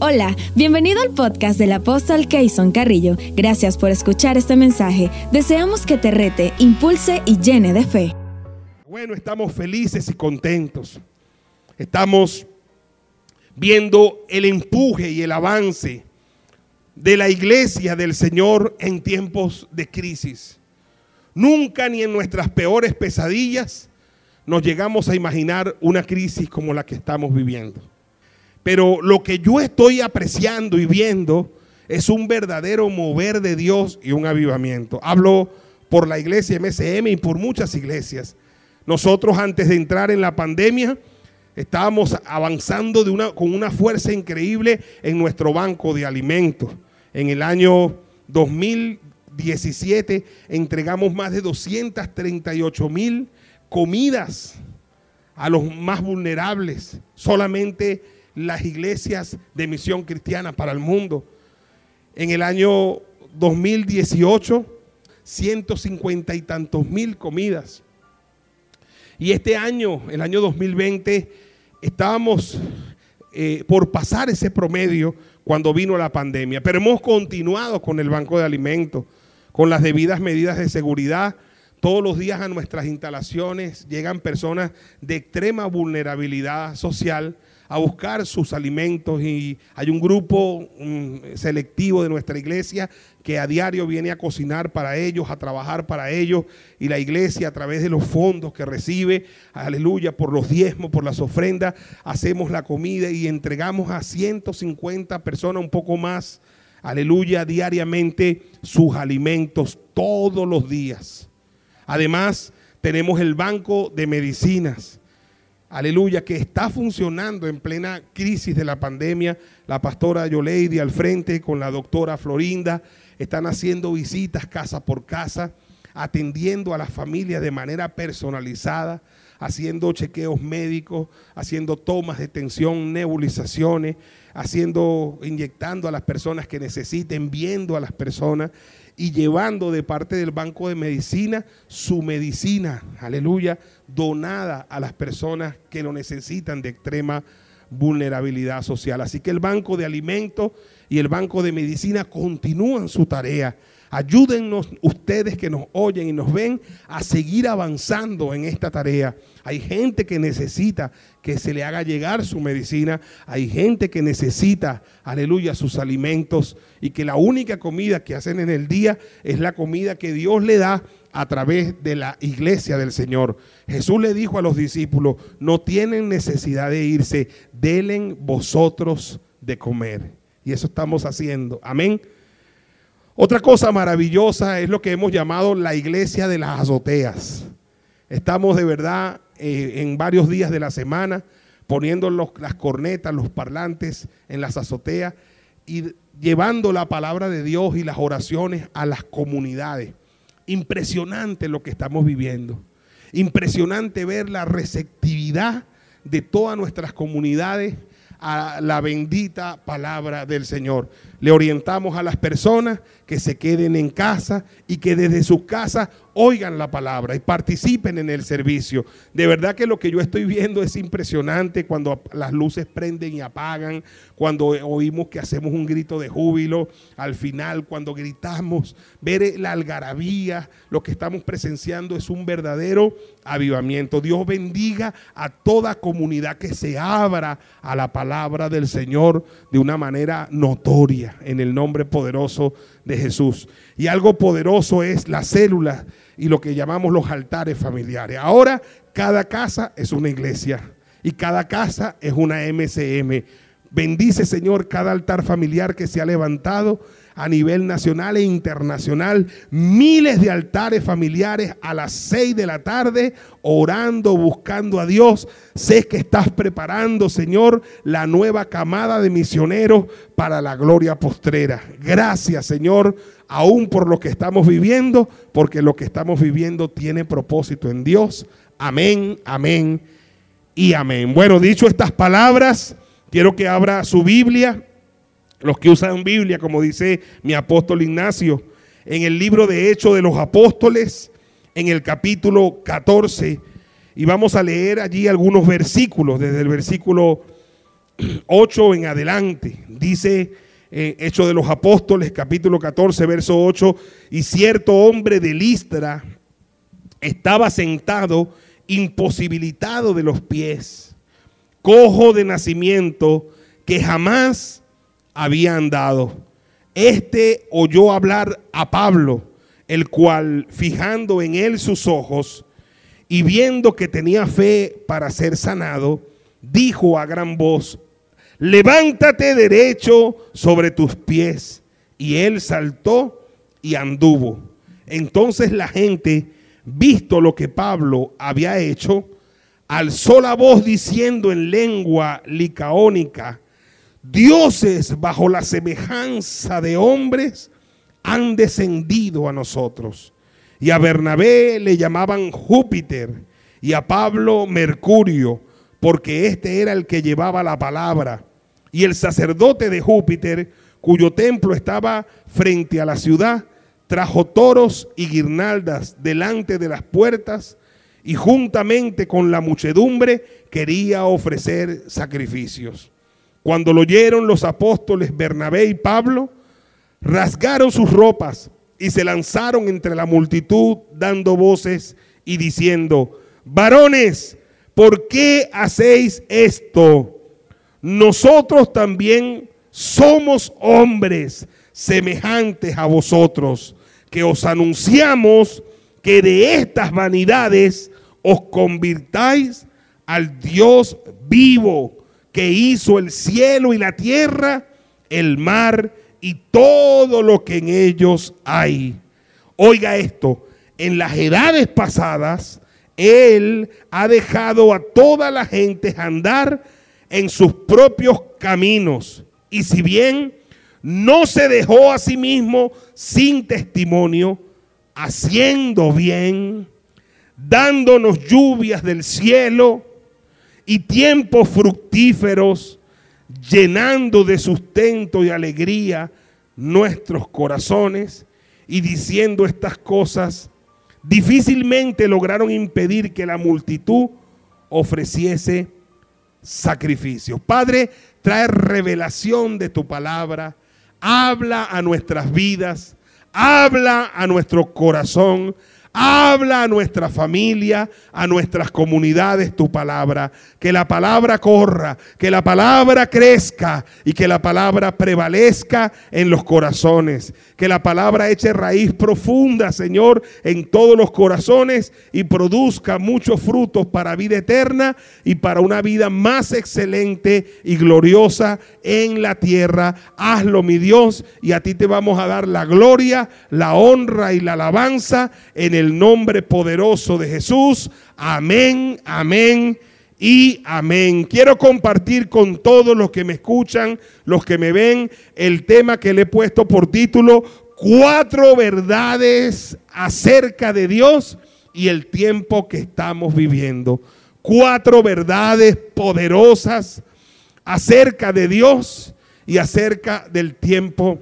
Hola, bienvenido al podcast del apóstol Keyson Carrillo. Gracias por escuchar este mensaje. Deseamos que te rete, impulse y llene de fe. Bueno, estamos felices y contentos. Estamos viendo el empuje y el avance de la iglesia del Señor en tiempos de crisis. Nunca ni en nuestras peores pesadillas nos llegamos a imaginar una crisis como la que estamos viviendo. Pero lo que yo estoy apreciando y viendo es un verdadero mover de Dios y un avivamiento. Hablo por la iglesia MSM y por muchas iglesias. Nosotros antes de entrar en la pandemia estábamos avanzando con una fuerza increíble en nuestro banco de alimentos. En el año 2017 entregamos más de 238 mil comidas a los más vulnerables. Solamente las iglesias de misión cristiana para el mundo. En el año 2018, 150 y tantos mil comidas. Y este año, el año 2020, estábamos eh, por pasar ese promedio cuando vino la pandemia. Pero hemos continuado con el banco de alimentos, con las debidas medidas de seguridad. Todos los días a nuestras instalaciones llegan personas de extrema vulnerabilidad social a buscar sus alimentos y hay un grupo selectivo de nuestra iglesia que a diario viene a cocinar para ellos, a trabajar para ellos y la iglesia a través de los fondos que recibe, aleluya, por los diezmos, por las ofrendas, hacemos la comida y entregamos a 150 personas, un poco más, aleluya, diariamente sus alimentos todos los días. Además, tenemos el banco de medicinas aleluya, que está funcionando en plena crisis de la pandemia. La pastora Yoleidi al frente con la doctora Florinda están haciendo visitas casa por casa, atendiendo a las familias de manera personalizada, haciendo chequeos médicos, haciendo tomas de tensión, nebulizaciones, haciendo, inyectando a las personas que necesiten, viendo a las personas y llevando de parte del Banco de Medicina su medicina, aleluya, donada a las personas que lo necesitan de extrema vulnerabilidad social. Así que el Banco de Alimentos y el Banco de Medicina continúan su tarea Ayúdennos ustedes que nos oyen y nos ven a seguir avanzando en esta tarea. Hay gente que necesita que se le haga llegar su medicina. Hay gente que necesita, aleluya, sus alimentos. Y que la única comida que hacen en el día es la comida que Dios le da a través de la iglesia del Señor. Jesús le dijo a los discípulos, no tienen necesidad de irse, delen vosotros de comer. Y eso estamos haciendo. Amén. Otra cosa maravillosa es lo que hemos llamado la iglesia de las azoteas. Estamos de verdad eh, en varios días de la semana poniendo las cornetas, los parlantes en las azoteas y llevando la palabra de Dios y las oraciones a las comunidades. Impresionante lo que estamos viviendo. Impresionante ver la receptividad de todas nuestras comunidades a la bendita palabra del Señor. Le orientamos a las personas que se queden en casa y que desde sus casas oigan la palabra y participen en el servicio. De verdad que lo que yo estoy viendo es impresionante cuando las luces prenden y apagan, cuando oímos que hacemos un grito de júbilo, al final cuando gritamos, ver la algarabía, lo que estamos presenciando es un verdadero avivamiento. Dios bendiga a toda comunidad que se abra a la palabra del Señor de una manera notoria en el nombre poderoso de Jesús. Y algo poderoso es la célula y lo que llamamos los altares familiares. Ahora cada casa es una iglesia y cada casa es una MCM. Bendice, Señor, cada altar familiar que se ha levantado a nivel nacional e internacional. Miles de altares familiares a las seis de la tarde, orando, buscando a Dios. Sé que estás preparando, Señor, la nueva camada de misioneros para la gloria postrera. Gracias, Señor, aún por lo que estamos viviendo, porque lo que estamos viviendo tiene propósito en Dios. Amén, amén y amén. Bueno, dicho estas palabras, quiero que abra su Biblia los que usan Biblia, como dice mi apóstol Ignacio, en el libro de Hechos de los Apóstoles, en el capítulo 14, y vamos a leer allí algunos versículos, desde el versículo 8 en adelante. Dice eh, Hecho de los Apóstoles, capítulo 14, verso 8, y cierto hombre de Listra estaba sentado imposibilitado de los pies, cojo de nacimiento, que jamás había andado. Este oyó hablar a Pablo, el cual, fijando en él sus ojos y viendo que tenía fe para ser sanado, dijo a gran voz, levántate derecho sobre tus pies. Y él saltó y anduvo. Entonces la gente, visto lo que Pablo había hecho, alzó la voz diciendo en lengua licaónica, dioses bajo la semejanza de hombres han descendido a nosotros. Y a Bernabé le llamaban Júpiter y a Pablo Mercurio, porque este era el que llevaba la palabra. Y el sacerdote de Júpiter, cuyo templo estaba frente a la ciudad, trajo toros y guirnaldas delante de las puertas y juntamente con la muchedumbre quería ofrecer sacrificios. Cuando lo oyeron los apóstoles Bernabé y Pablo, rasgaron sus ropas y se lanzaron entre la multitud dando voces y diciendo, varones, ¿por qué hacéis esto? Nosotros también somos hombres semejantes a vosotros, que os anunciamos que de estas vanidades os convirtáis al Dios vivo que hizo el cielo y la tierra, el mar y todo lo que en ellos hay. Oiga esto, en las edades pasadas, Él ha dejado a toda la gente andar en sus propios caminos. Y si bien no se dejó a sí mismo sin testimonio, haciendo bien, dándonos lluvias del cielo, y tiempos fructíferos, llenando de sustento y alegría nuestros corazones y diciendo estas cosas, difícilmente lograron impedir que la multitud ofreciese sacrificios. Padre, trae revelación de tu palabra, habla a nuestras vidas, habla a nuestro corazón, Habla a nuestra familia, a nuestras comunidades tu palabra. Que la palabra corra, que la palabra crezca y que la palabra prevalezca en los corazones. Que la palabra eche raíz profunda, Señor, en todos los corazones y produzca muchos frutos para vida eterna y para una vida más excelente y gloriosa en la tierra. Hazlo, mi Dios, y a ti te vamos a dar la gloria, la honra y la alabanza en el el nombre poderoso de Jesús. Amén, amén y amén. Quiero compartir con todos los que me escuchan, los que me ven, el tema que le he puesto por título, cuatro verdades acerca de Dios y el tiempo que estamos viviendo. Cuatro verdades poderosas acerca de Dios y acerca del tiempo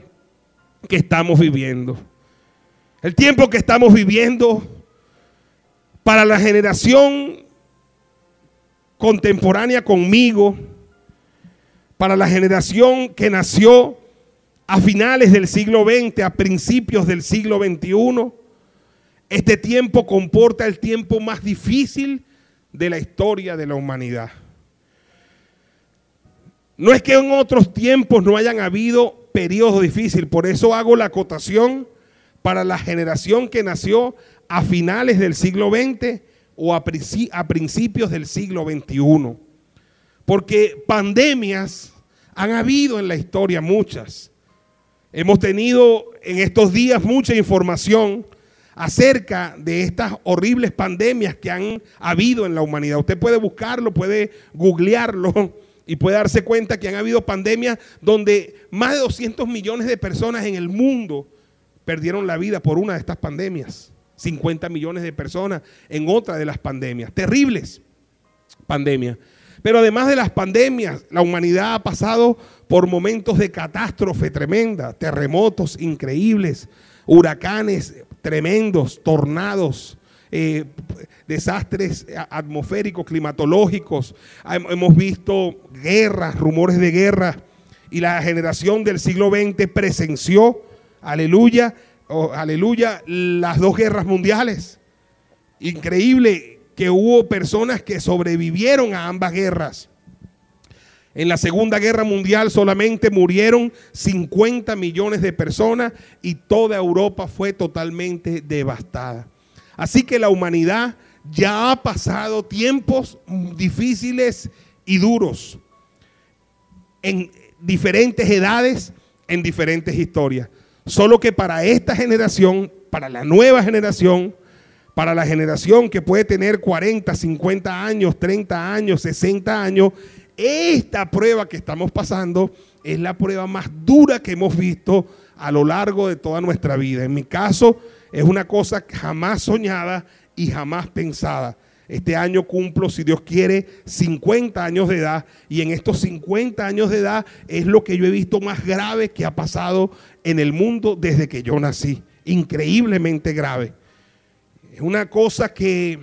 que estamos viviendo. El tiempo que estamos viviendo para la generación contemporánea conmigo, para la generación que nació a finales del siglo XX, a principios del siglo XXI, este tiempo comporta el tiempo más difícil de la historia de la humanidad. No es que en otros tiempos no hayan habido periodos difíciles, por eso hago la acotación para la generación que nació a finales del siglo XX o a, principios del siglo XXI. Porque pandemias han habido en la historia muchas. Hemos tenido en estos días mucha información acerca de estas horribles pandemias que han habido en la humanidad. Usted puede buscarlo, puede googlearlo y puede darse cuenta que han habido pandemias donde más de 200 millones de personas en el mundo perdieron la vida por una de estas pandemias. 50 millones de personas en otra de las pandemias. Terribles pandemias. Pero además de las pandemias, la humanidad ha pasado por momentos de catástrofe tremenda, terremotos increíbles, huracanes tremendos, tornados, eh, desastres atmosféricos, climatológicos. Hemos visto guerras, rumores de guerra y la generación del siglo XX presenció, aleluya, aleluya, las dos guerras mundiales. Increíble que hubo personas que sobrevivieron a ambas guerras. En la Segunda Guerra Mundial solamente murieron 50 millones de personas y toda Europa fue totalmente devastada. Así que la humanidad ya ha pasado tiempos difíciles y duros en diferentes edades, en diferentes historias. Solo que para esta generación, para la nueva generación, para la generación que puede tener 40, 50 años, 30 años, 60 años, esta prueba que estamos pasando es la prueba más dura que hemos visto a lo largo de toda nuestra vida. En mi caso, es una cosa jamás soñada y jamás pensada. Este año cumplo, si Dios quiere, 50 años de edad. Y en estos 50 años de edad es lo que yo he visto más grave que ha pasado en el mundo desde que yo nací. Increíblemente grave. Es una cosa que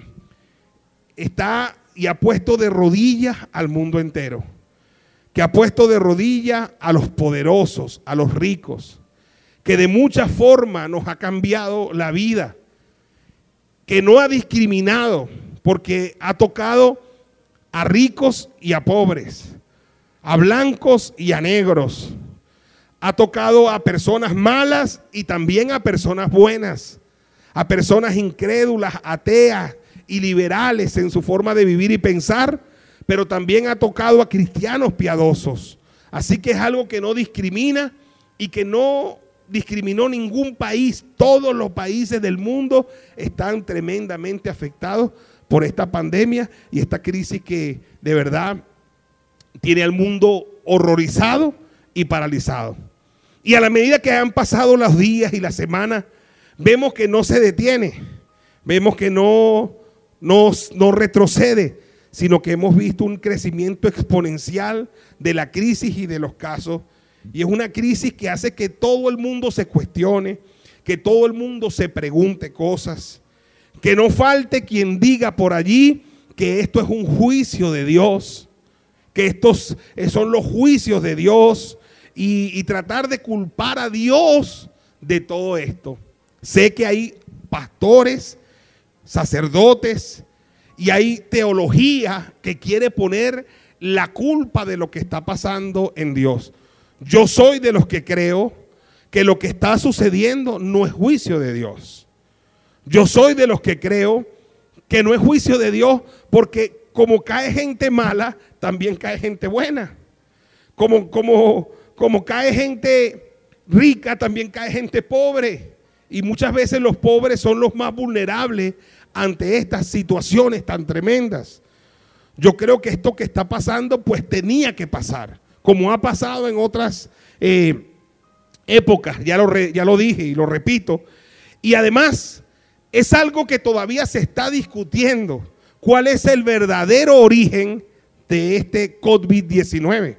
está y ha puesto de rodillas al mundo entero. Que ha puesto de rodillas a los poderosos, a los ricos. Que de muchas formas nos ha cambiado la vida. Que no ha discriminado porque ha tocado a ricos y a pobres, a blancos y a negros. Ha tocado a personas malas y también a personas buenas a personas incrédulas, ateas y liberales en su forma de vivir y pensar, pero también ha tocado a cristianos piadosos. Así que es algo que no discrimina y que no discriminó ningún país. Todos los países del mundo están tremendamente afectados por esta pandemia y esta crisis que de verdad tiene al mundo horrorizado y paralizado. Y a la medida que han pasado los días y las semanas, vemos que no se detiene, vemos que no, no, retrocede, sino que hemos visto un crecimiento exponencial de la crisis y de los casos. Y es una crisis que hace que todo el mundo se cuestione, que todo el mundo se pregunte cosas, que no falte quien diga por allí que esto es un juicio de Dios, que estos son los juicios de Dios y, y tratar de culpar a Dios de todo esto. Sé que hay pastores, sacerdotes y hay teología que quiere poner la culpa de lo que está pasando en Dios. Yo soy de los que creo que lo que está sucediendo no es juicio de Dios. Yo soy de los que creo que no es juicio de Dios porque como cae gente mala, también cae gente buena. Como, como, como cae gente rica, también cae gente pobre. Y muchas veces los pobres son los más vulnerables ante estas situaciones tan tremendas. Yo creo que esto que está pasando, pues tenía que pasar, como ha pasado en otras eh, épocas, ya lo, ya lo dije y lo repito. Y además, es algo que todavía se está discutiendo, cuál es el verdadero origen de este COVID-19.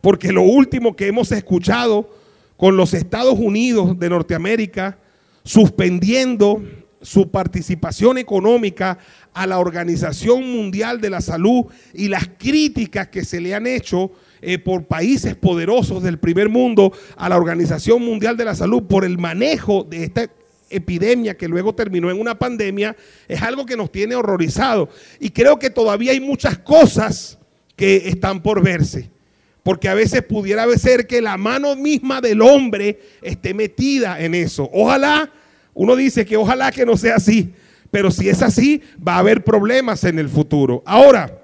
Porque lo último que hemos escuchado con los Estados Unidos de Norteamérica suspendiendo su participación económica a la Organización Mundial de la Salud y las críticas que se le han hecho eh, por países poderosos del primer mundo a la Organización Mundial de la Salud por el manejo de esta epidemia que luego terminó en una pandemia, es algo que nos tiene horrorizado. Y creo que todavía hay muchas cosas que están por verse. Porque a veces pudiera ser que la mano misma del hombre esté metida en eso. Ojalá, uno dice que ojalá que no sea así. Pero si es así, va a haber problemas en el futuro. Ahora,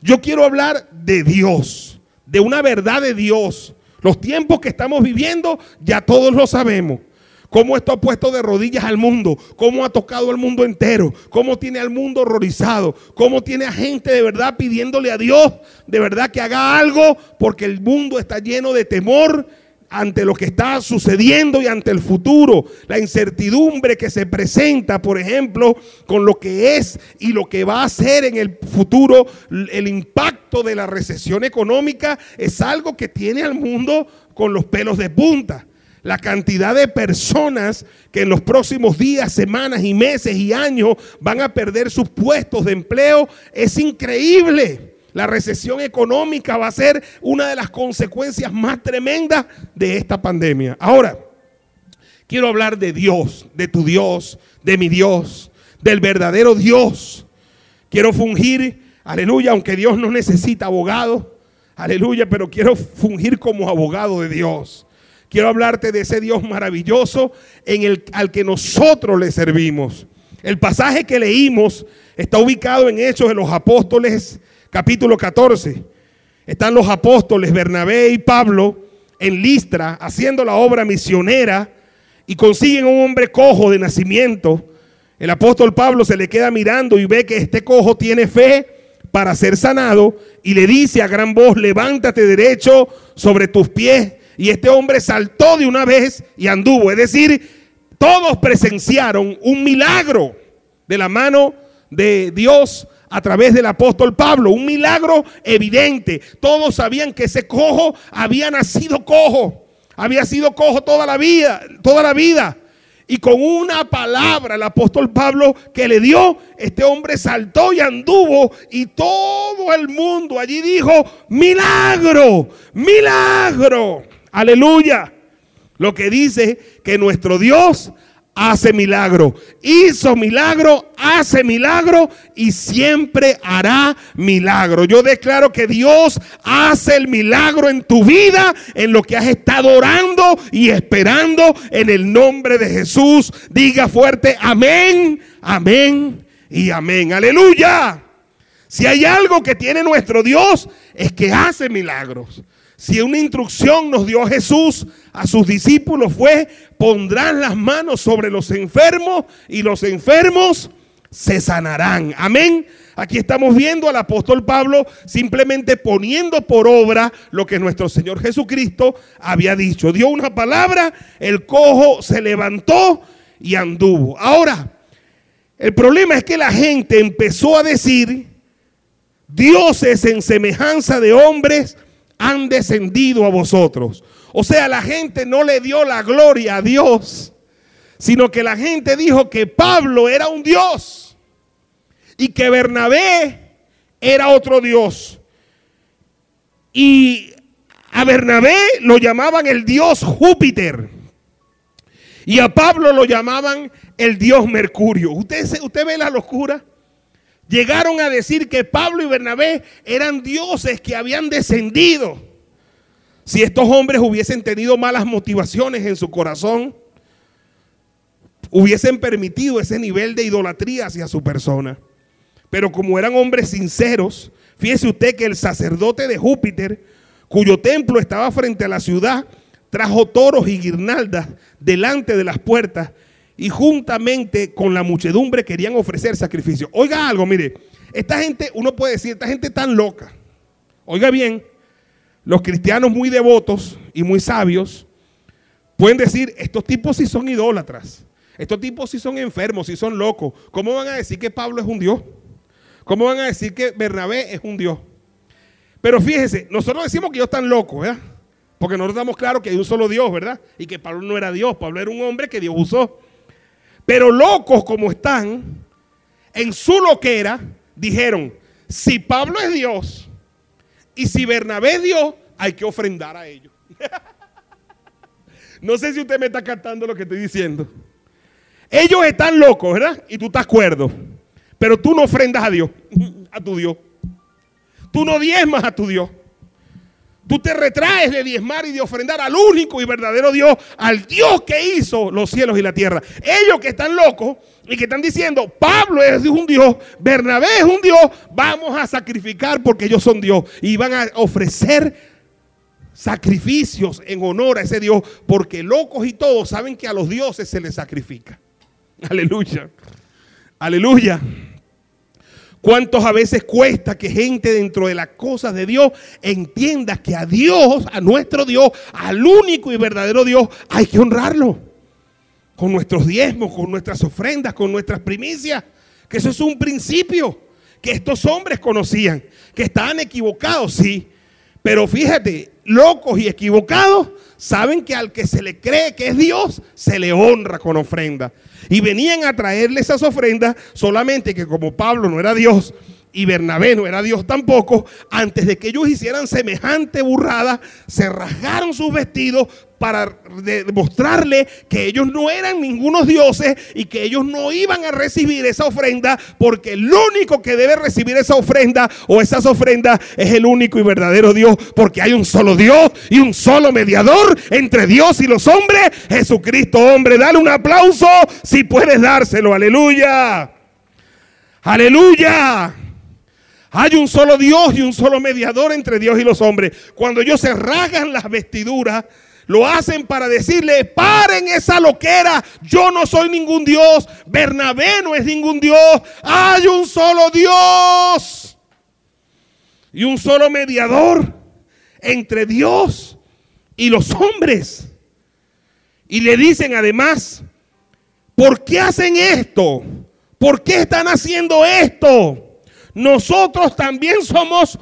yo quiero hablar de Dios, de una verdad de Dios. Los tiempos que estamos viviendo, ya todos lo sabemos cómo esto ha puesto de rodillas al mundo, cómo ha tocado al mundo entero, cómo tiene al mundo horrorizado, cómo tiene a gente de verdad pidiéndole a Dios de verdad que haga algo porque el mundo está lleno de temor ante lo que está sucediendo y ante el futuro, la incertidumbre que se presenta, por ejemplo, con lo que es y lo que va a ser en el futuro, el impacto de la recesión económica es algo que tiene al mundo con los pelos de punta. La cantidad de personas que en los próximos días, semanas y meses y años van a perder sus puestos de empleo es increíble. La recesión económica va a ser una de las consecuencias más tremendas de esta pandemia. Ahora, quiero hablar de Dios, de tu Dios, de mi Dios, del verdadero Dios. Quiero fungir, aleluya, aunque Dios no necesita abogado, aleluya, pero quiero fungir como abogado de Dios. Quiero hablarte de ese Dios maravilloso en el, al que nosotros le servimos. El pasaje que leímos está ubicado en Hechos de los Apóstoles, capítulo 14. Están los apóstoles Bernabé y Pablo en Listra haciendo la obra misionera y consiguen un hombre cojo de nacimiento. El apóstol Pablo se le queda mirando y ve que este cojo tiene fe para ser sanado y le dice a gran voz, levántate derecho sobre tus pies. Y este hombre saltó de una vez y anduvo. Es decir, todos presenciaron un milagro de la mano de Dios a través del apóstol Pablo, un milagro evidente. Todos sabían que ese cojo había nacido cojo, había sido cojo toda la vida, toda la vida. Y con una palabra el apóstol Pablo que le dio, este hombre saltó y anduvo y todo el mundo allí dijo, milagro, milagro, aleluya. Lo que dice que nuestro Dios hace milagro. Hizo milagro, hace milagro y siempre hará milagro. Yo declaro que Dios hace el milagro en tu vida, en lo que has estado orando y esperando en el nombre de Jesús. Diga fuerte, amén, amén y amén. Aleluya. Si hay algo que tiene nuestro Dios, es que hace milagros. Si una instrucción nos dio Jesús a sus discípulos fue, pondrán las manos sobre los enfermos y los enfermos se sanarán. Amén. Aquí estamos viendo al apóstol Pablo simplemente poniendo por obra lo que nuestro Señor Jesucristo había dicho. Dio una palabra, el cojo se levantó y anduvo. Ahora, el problema es que la gente empezó a decir, dioses en semejanza de hombres han descendido a vosotros. O sea, la gente no le dio la gloria a Dios, sino que la gente dijo que Pablo era un Dios y que Bernabé era otro Dios. Y a Bernabé lo llamaban el Dios Júpiter. Y a Pablo lo llamaban el Dios Mercurio. ¿Usted, usted ve la locura? Llegaron a decir que Pablo y Bernabé eran dioses que habían descendido. Si estos hombres hubiesen tenido malas motivaciones en su corazón, hubiesen permitido ese nivel de idolatría hacia su persona. Pero como eran hombres sinceros, fíjese usted que el sacerdote de Júpiter, cuyo templo estaba frente a la ciudad, trajo toros y guirnaldas delante de las puertas y juntamente con la muchedumbre querían ofrecer sacrificio. Oiga algo, mire, esta gente, uno puede decir, esta gente tan loca. Oiga bien, los cristianos muy devotos y muy sabios pueden decir, estos tipos sí son idólatras, estos tipos sí son enfermos, sí son locos. ¿Cómo van a decir que Pablo es un Dios? ¿Cómo van a decir que Bernabé es un Dios? Pero fíjese, nosotros decimos que ellos están locos, ¿verdad? Porque nosotros estamos claros que hay un solo Dios, ¿verdad? Y que Pablo no era Dios, Pablo era un hombre que Dios usó. Pero locos como están, en su loquera, dijeron, si Pablo es Dios y si Bernabé es Dios, hay que ofrendar a ellos. no sé si usted me está captando lo que estoy diciendo. Ellos están locos, ¿verdad? Y tú estás cuerdo. Pero tú no ofrendas a Dios, a tu Dios. Tú no diezmas a tu Dios. Tú te retraes de diezmar y de ofrendar al único y verdadero Dios, al Dios que hizo los cielos y la tierra. Ellos que están locos y que están diciendo, Pablo es un Dios, Bernabé es un Dios, vamos a sacrificar porque ellos son Dios. Y van a ofrecer sacrificios en honor a ese Dios, porque locos y todos saben que a los dioses se les sacrifica. Aleluya. Aleluya. ¿Cuántos a veces cuesta que gente dentro de las cosas de Dios entienda que a Dios, a nuestro Dios, al único y verdadero Dios, hay que honrarlo? Con nuestros diezmos, con nuestras ofrendas, con nuestras primicias. Que eso es un principio que estos hombres conocían, que estaban equivocados, sí. Pero fíjate, locos y equivocados saben que al que se le cree que es Dios, se le honra con ofrenda. Y venían a traerle esas ofrendas solamente que como Pablo no era Dios y Bernabé no era Dios tampoco, antes de que ellos hicieran semejante burrada, se rasgaron sus vestidos para demostrarle que ellos no eran ningunos dioses y que ellos no iban a recibir esa ofrenda, porque el único que debe recibir esa ofrenda o esas ofrendas es el único y verdadero Dios, porque hay un solo Dios y un solo mediador entre Dios y los hombres, Jesucristo hombre. Dale un aplauso si puedes dárselo, aleluya. Aleluya. Hay un solo Dios y un solo mediador entre Dios y los hombres. Cuando ellos se rasgan las vestiduras, lo hacen para decirle, paren esa loquera, yo no soy ningún Dios, Bernabé no es ningún Dios, hay un solo Dios y un solo mediador entre Dios y los hombres. Y le dicen además, ¿por qué hacen esto? ¿Por qué están haciendo esto? Nosotros también somos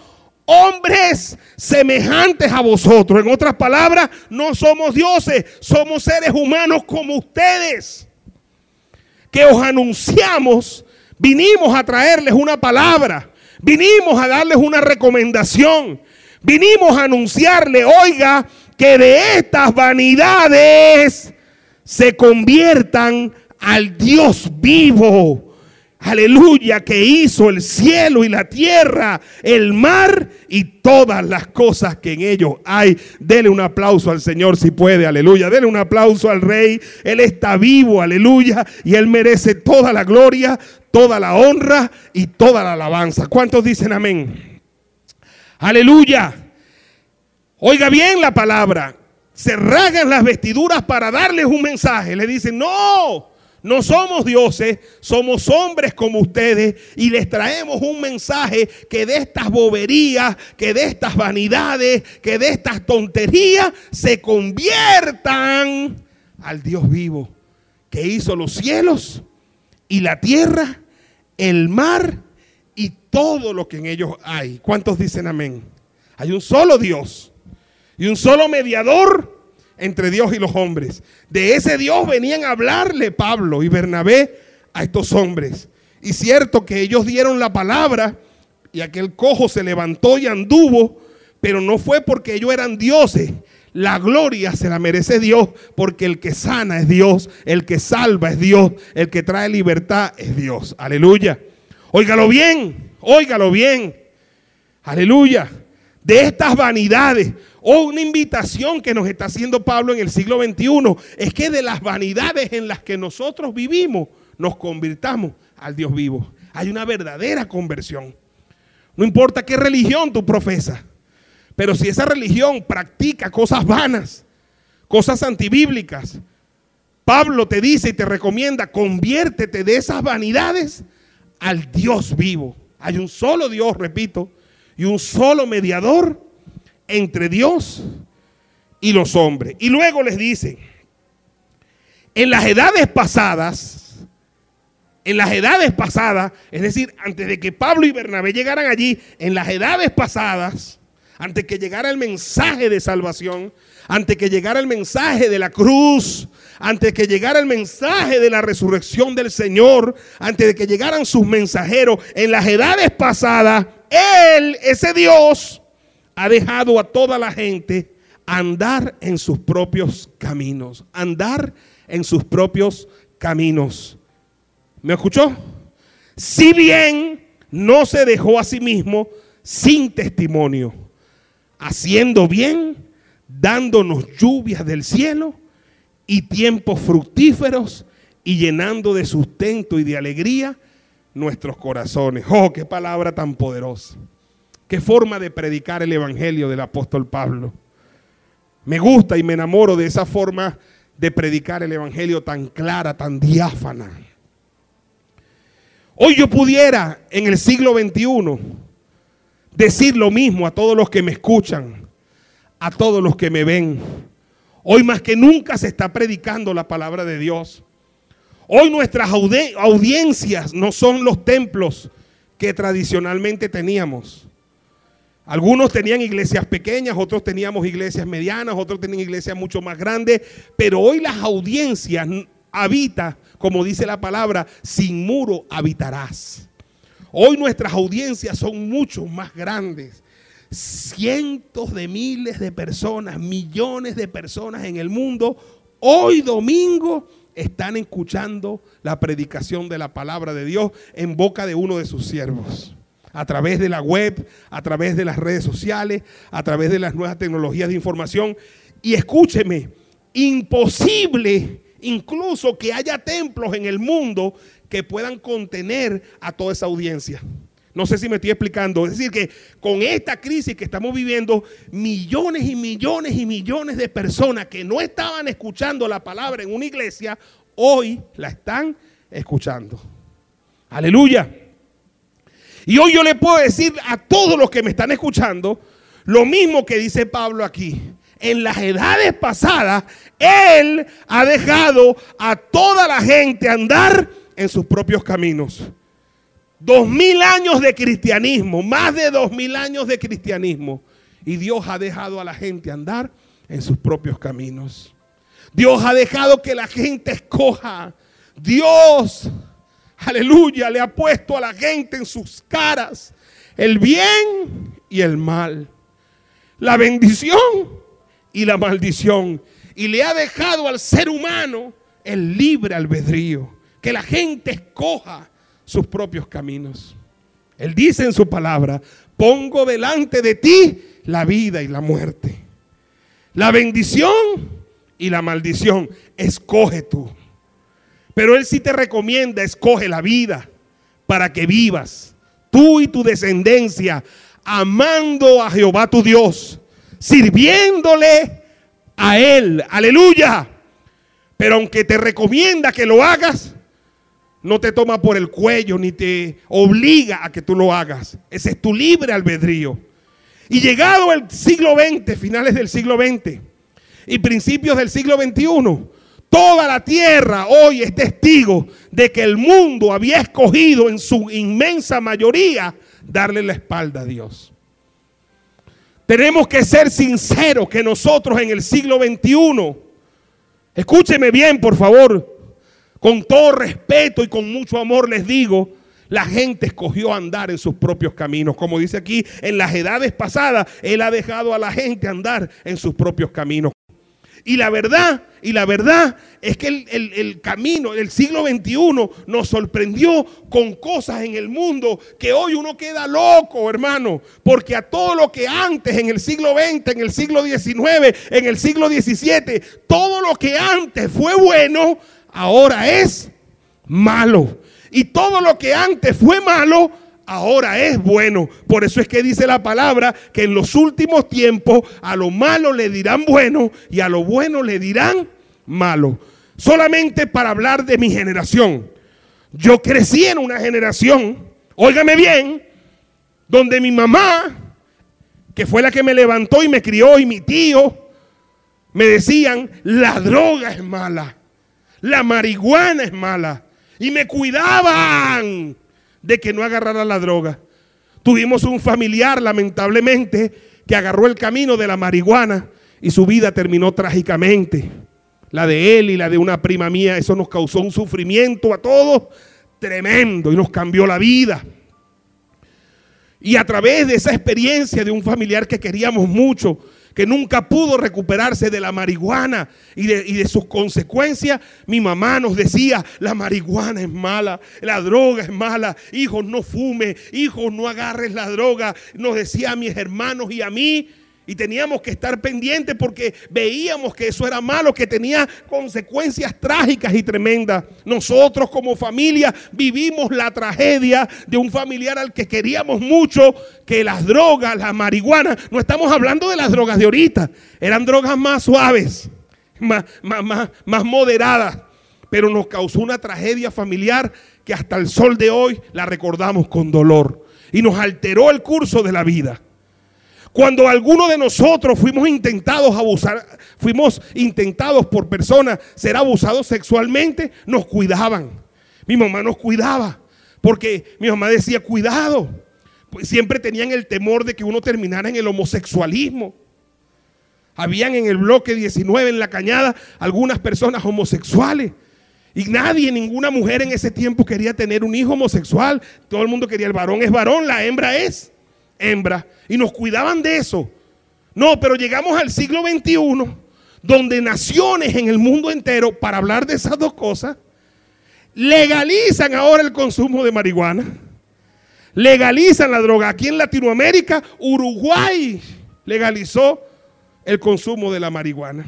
hombres semejantes a vosotros. En otras palabras, no somos dioses, somos seres humanos como ustedes. Que os anunciamos, vinimos a traerles una palabra, vinimos a darles una recomendación, vinimos a anunciarle, oiga, que de estas vanidades se conviertan al Dios vivo aleluya, que hizo el cielo y la tierra, el mar y todas las cosas que en ellos hay. Dele un aplauso al Señor si puede, aleluya. Dele un aplauso al Rey. Él está vivo, aleluya, y Él merece toda la gloria, toda la honra y toda la alabanza. ¿Cuántos dicen amén? Aleluya. Oiga bien la palabra. Se ragan las vestiduras para darles un mensaje. Le dicen, no. No somos dioses, somos hombres como ustedes y les traemos un mensaje que de estas boberías, que de estas vanidades, que de estas tonterías se conviertan al Dios vivo que hizo los cielos y la tierra, el mar y todo lo que en ellos hay. ¿Cuántos dicen amén? Hay un solo Dios y un solo mediador entre Dios y los hombres. De ese Dios venían a hablarle Pablo y Bernabé a estos hombres. Y cierto que ellos dieron la palabra y aquel cojo se levantó y anduvo, pero no fue porque ellos eran dioses. La gloria se la merece Dios porque el que sana es Dios, el que salva es Dios, el que trae libertad es Dios. Aleluya. Óigalo bien, óigalo bien. Aleluya. De estas vanidades, o una invitación que nos está haciendo Pablo en el siglo XXI es que de las vanidades en las que nosotros vivimos nos convirtamos al Dios vivo. Hay una verdadera conversión. No importa qué religión tú profesas, pero si esa religión practica cosas vanas, cosas antibíblicas, Pablo te dice y te recomienda, conviértete de esas vanidades al Dios vivo. Hay un solo Dios, repito, y un solo mediador entre Dios y los hombres. Y luego les dice, en las edades pasadas, en las edades pasadas, es decir, antes de que Pablo y Bernabé llegaran allí, en las edades pasadas, antes que llegara el mensaje de salvación, antes que llegara el mensaje de la cruz, antes que llegara el mensaje de la resurrección del Señor, antes de que llegaran sus mensajeros, en las edades pasadas, Él, ese Dios, ha dejado a toda la gente andar en sus propios caminos, andar en sus propios caminos. ¿Me escuchó? Si bien no se dejó a sí mismo sin testimonio, haciendo bien, dándonos lluvias del cielo y tiempos fructíferos y llenando de sustento y de alegría nuestros corazones. Oh, qué palabra tan poderosa. Qué forma de predicar el Evangelio del apóstol Pablo. Me gusta y me enamoro de esa forma de predicar el Evangelio tan clara, tan diáfana. Hoy yo pudiera en el siglo XXI decir lo mismo a todos los que me escuchan, a todos los que me ven. Hoy más que nunca se está predicando la palabra de Dios. Hoy nuestras audiencias no son los templos que tradicionalmente teníamos. Algunos tenían iglesias pequeñas, otros teníamos iglesias medianas, otros tenían iglesias mucho más grandes, pero hoy las audiencias habita, como dice la palabra, sin muro habitarás. Hoy nuestras audiencias son mucho más grandes. Cientos de miles de personas, millones de personas en el mundo, hoy domingo están escuchando la predicación de la palabra de Dios en boca de uno de sus siervos. A través de la web, a través de las redes sociales, a través de las nuevas tecnologías de información. Y escúcheme, imposible incluso que haya templos en el mundo que puedan contener a toda esa audiencia. No sé si me estoy explicando. Es decir, que con esta crisis que estamos viviendo, millones y millones y millones de personas que no estaban escuchando la palabra en una iglesia, hoy la están escuchando. Aleluya. Y hoy yo le puedo decir a todos los que me están escuchando lo mismo que dice Pablo aquí. En las edades pasadas, Él ha dejado a toda la gente andar en sus propios caminos. Dos mil años de cristianismo, más de dos mil años de cristianismo. Y Dios ha dejado a la gente andar en sus propios caminos. Dios ha dejado que la gente escoja. Dios, aleluya, le ha puesto a la gente en sus caras el bien y el mal. La bendición y la maldición. Y le ha dejado al ser humano el libre albedrío que la gente escoja sus propios caminos. Él dice en su palabra, pongo delante de ti la vida y la muerte. La bendición y la maldición, escoge tú. Pero Él sí te recomienda, escoge la vida para que vivas, tú y tu descendencia, amando a Jehová tu Dios, sirviéndole a Él. Aleluya. Pero aunque te recomienda que lo hagas, no te toma por el cuello ni te obliga a que tú lo hagas. Ese es tu libre albedrío. Y llegado el siglo XX, finales del siglo XX y principios del siglo XXI, toda la tierra hoy es testigo de que el mundo había escogido en su inmensa mayoría darle la espalda a Dios. Tenemos que ser sinceros que nosotros en el siglo XXI, escúcheme bien por favor, con todo respeto y con mucho amor les digo, la gente escogió andar en sus propios caminos. Como dice aquí, en las edades pasadas, Él ha dejado a la gente andar en sus propios caminos. Y la verdad, y la verdad es que el, el, camino del siglo XXI nos sorprendió con cosas en el mundo que hoy uno queda loco, hermano. Porque a todo lo que antes, en el siglo XX, en el siglo XIX, en el siglo XVII, todo lo que antes fue bueno, ahora es malo. Y todo lo que antes fue malo, ahora es bueno. Por eso es que dice la palabra que en los últimos tiempos a lo malo le dirán bueno y a lo bueno le dirán malo. Solamente para hablar de mi generación. Yo crecí en una generación, óigame bien, donde mi mamá, que fue la que me levantó y me crió, y mi tío, me decían, la droga es mala. La marihuana es mala. Y me cuidaban de que no agarrara la droga. Tuvimos un familiar, lamentablemente, que agarró el camino de la marihuana y su vida terminó trágicamente. La de él y la de una prima mía, eso nos causó un sufrimiento a todos tremendo y nos cambió la vida. Y a través de esa experiencia de un familiar que queríamos mucho, que nunca pudo recuperarse de la marihuana y de, sus consecuencias, mi mamá nos decía, la marihuana es mala, la droga es mala, hijos no fume, hijos no agarres la droga, nos decía a mis hermanos y a mí. Y teníamos que estar pendientes porque veíamos que eso era malo, que tenía consecuencias trágicas y tremendas. Nosotros como familia vivimos la tragedia de un familiar al que queríamos mucho, que las drogas, la marihuana, no estamos hablando de las drogas de ahorita, eran drogas más suaves, más, más, más moderadas, pero nos causó una tragedia familiar que hasta el sol de hoy la recordamos con dolor y nos alteró el curso de la vida. Cuando alguno de nosotros fuimos intentados abusar, fuimos intentados por personas ser abusados sexualmente, nos cuidaban. Mi mamá nos cuidaba porque mi mamá decía, cuidado. Pues siempre tenían el temor de que uno terminara en el homosexualismo. Habían en el bloque 19 en la cañada algunas personas homosexuales. Y nadie, ninguna mujer en ese tiempo quería tener un hijo homosexual. Todo el mundo quería el varón es varón, la hembra es hembra. Y nos cuidaban de eso. No, pero llegamos al siglo XXI, donde naciones en el mundo entero, para hablar de esas dos cosas, legalizan ahora el consumo de marihuana. Legalizan la droga. Aquí en Latinoamérica, Uruguay legalizó el consumo de la marihuana.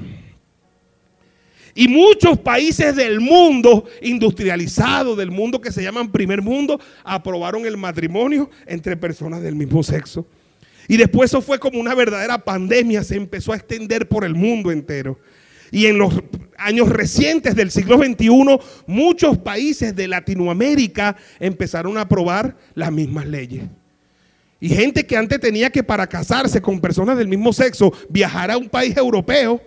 Y muchos países del mundo industrializado, del mundo que se llaman primer mundo, aprobaron el matrimonio entre personas del mismo sexo. Y después eso fue como una verdadera pandemia, se empezó a extender por el mundo entero. Y en los años recientes del siglo XXI, muchos países de Latinoamérica empezaron a aprobar las mismas leyes. Y gente que antes tenía que para casarse con personas del mismo sexo viajar a un país europeo,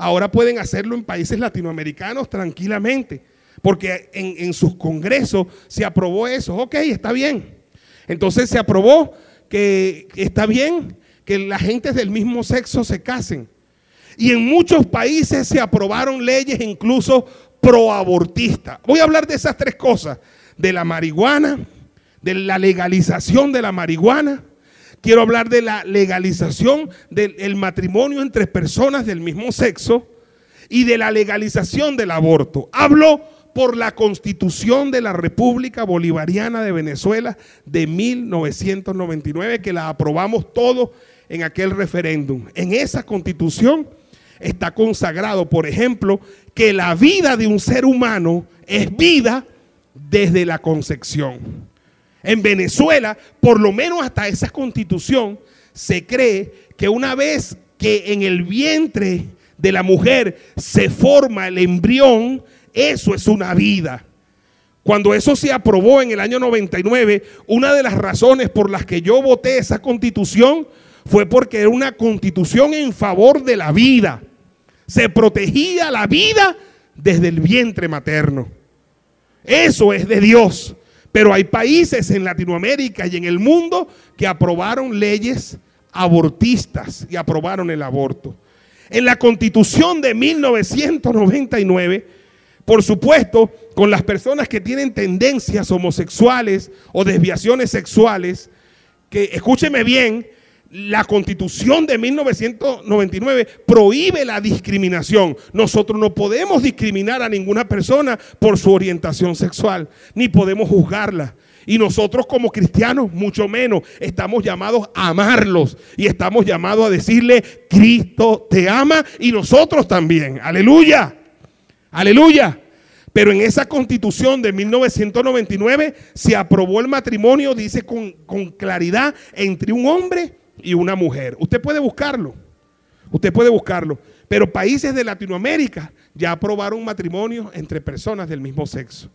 ahora pueden hacerlo en países latinoamericanos tranquilamente, porque en, sus congresos se aprobó eso. Ok, está bien. Entonces se aprobó que está bien que la gente del mismo sexo se casen. Y en muchos países se aprobaron leyes incluso proabortistas. Voy a hablar de esas tres cosas, de la marihuana, de la legalización de la marihuana quiero hablar de la legalización del matrimonio entre personas del mismo sexo y de la legalización del aborto. Hablo por la constitución de la República Bolivariana de Venezuela de 1999, que la aprobamos todos en aquel referéndum. En esa constitución está consagrado, por ejemplo, que la vida de un ser humano es vida desde la concepción. En Venezuela, por lo menos hasta esa constitución, se cree que una vez que en el vientre de la mujer se forma el embrión, eso es una vida. Cuando eso se aprobó en el año 99, una de las razones por las que yo voté esa constitución fue porque era una constitución en favor de la vida. Se protegía la vida desde el vientre materno. Eso es de Dios. Pero hay países en Latinoamérica y en el mundo que aprobaron leyes abortistas y aprobaron el aborto. En la constitución de 1999, por supuesto, con las personas que tienen tendencias homosexuales o desviaciones sexuales, que escúcheme bien, la constitución de 1999 prohíbe la discriminación. Nosotros no podemos discriminar a ninguna persona por su orientación sexual, ni podemos juzgarla. Y nosotros como cristianos, mucho menos, estamos llamados a amarlos y estamos llamados a decirle, Cristo te ama y nosotros también. Aleluya. Aleluya. Pero en esa constitución de 1999 se aprobó el matrimonio, dice con, claridad, entre un hombre y una mujer. Usted puede buscarlo. Usted puede buscarlo. Pero países de Latinoamérica ya aprobaron matrimonio entre personas del mismo sexo.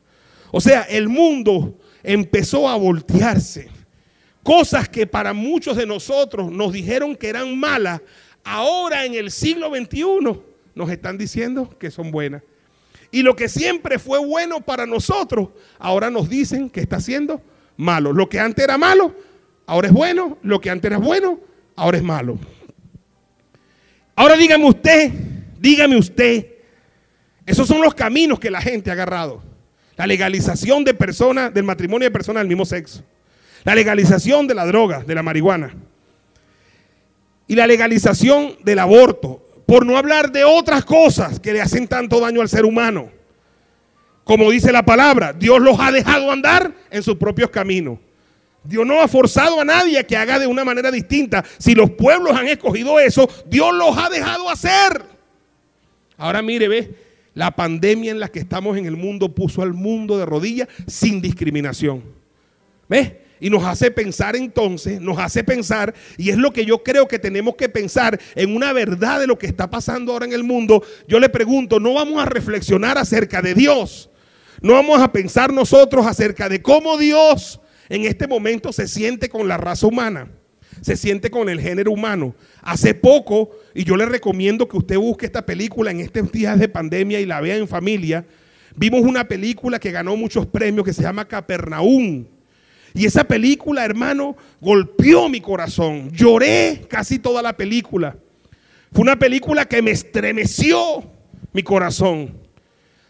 O sea, el mundo empezó a voltearse. Cosas que para muchos de nosotros nos dijeron que eran malas, ahora en el siglo XXI nos están diciendo que son buenas. Y lo que siempre fue bueno para nosotros, ahora nos dicen que está siendo malo. Lo que antes era malo, ahora es bueno, lo que antes era bueno, ahora es malo. Ahora dígame usted, dígame usted, esos son los caminos que la gente ha agarrado. La legalización de personas, del matrimonio de personas del mismo sexo. La legalización de la droga, de la marihuana. Y la legalización del aborto. Por no hablar de otras cosas que le hacen tanto daño al ser humano. Como dice la palabra, Dios los ha dejado andar en sus propios caminos. Dios no ha forzado a nadie a que haga de una manera distinta. Si los pueblos han escogido eso, Dios los ha dejado hacer. Ahora mire, ve, la pandemia en la que estamos en el mundo puso al mundo de rodillas sin discriminación. ¿Ve? Y nos hace pensar entonces, nos hace pensar, y es lo que yo creo que tenemos que pensar en una verdad de lo que está pasando ahora en el mundo. Yo le pregunto, ¿no vamos a reflexionar acerca de Dios? ¿No vamos a pensar nosotros acerca de cómo Dios en este momento se siente con la raza humana, se siente con el género humano. Hace poco, y yo le recomiendo que usted busque esta película en estos días de pandemia y la vea en familia, vimos una película que ganó muchos premios que se llama Capernaum. Y esa película, hermano, golpeó mi corazón. Lloré casi toda la película. Fue una película que me estremeció mi corazón.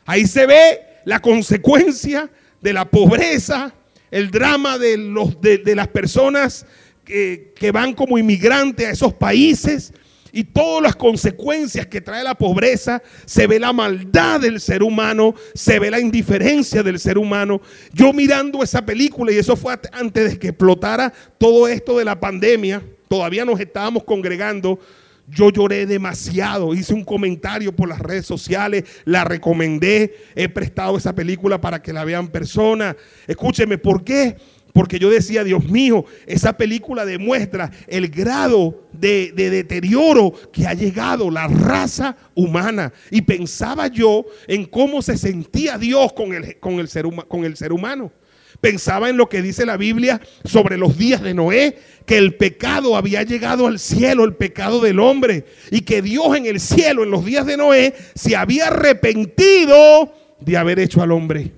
Ahí se ve la consecuencia de la pobreza, el drama de, los, de, las personas que, que van como inmigrantes a esos países y todas las consecuencias que trae la pobreza, se ve la maldad del ser humano, se ve la indiferencia del ser humano. Yo mirando esa película, y eso fue antes de que explotara todo esto de la pandemia, todavía nos estábamos congregando. Yo lloré demasiado, hice un comentario por las redes sociales, la recomendé, he prestado esa película para que la vean personas. Escúcheme, ¿por qué? Porque yo decía, Dios mío, esa película demuestra el grado de, deterioro que ha llegado la raza humana. Y pensaba yo en cómo se sentía Dios con el, con el, ser, con el ser humano. Pensaba en lo que dice la Biblia sobre los días de Noé, que el pecado había llegado al cielo, el pecado del hombre, y que Dios en el cielo, en los días de Noé, se había arrepentido de haber hecho al hombre.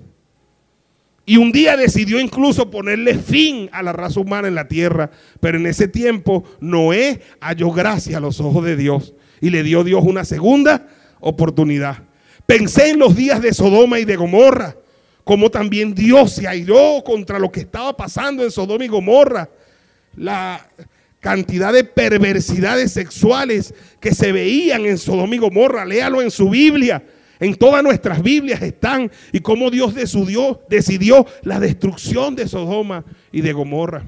Y un día decidió incluso ponerle fin a la raza humana en la tierra. Pero en ese tiempo Noé halló gracia a los ojos de Dios y le dio Dios una segunda oportunidad. Pensé en los días de Sodoma y de Gomorra, como también Dios se airó contra lo que estaba pasando en Sodoma y Gomorra. La cantidad de perversidades sexuales que se veían en Sodoma y Gomorra, léalo en su Biblia. En todas nuestras Biblias están y cómo Dios decidió, decidió la destrucción de Sodoma y de Gomorra.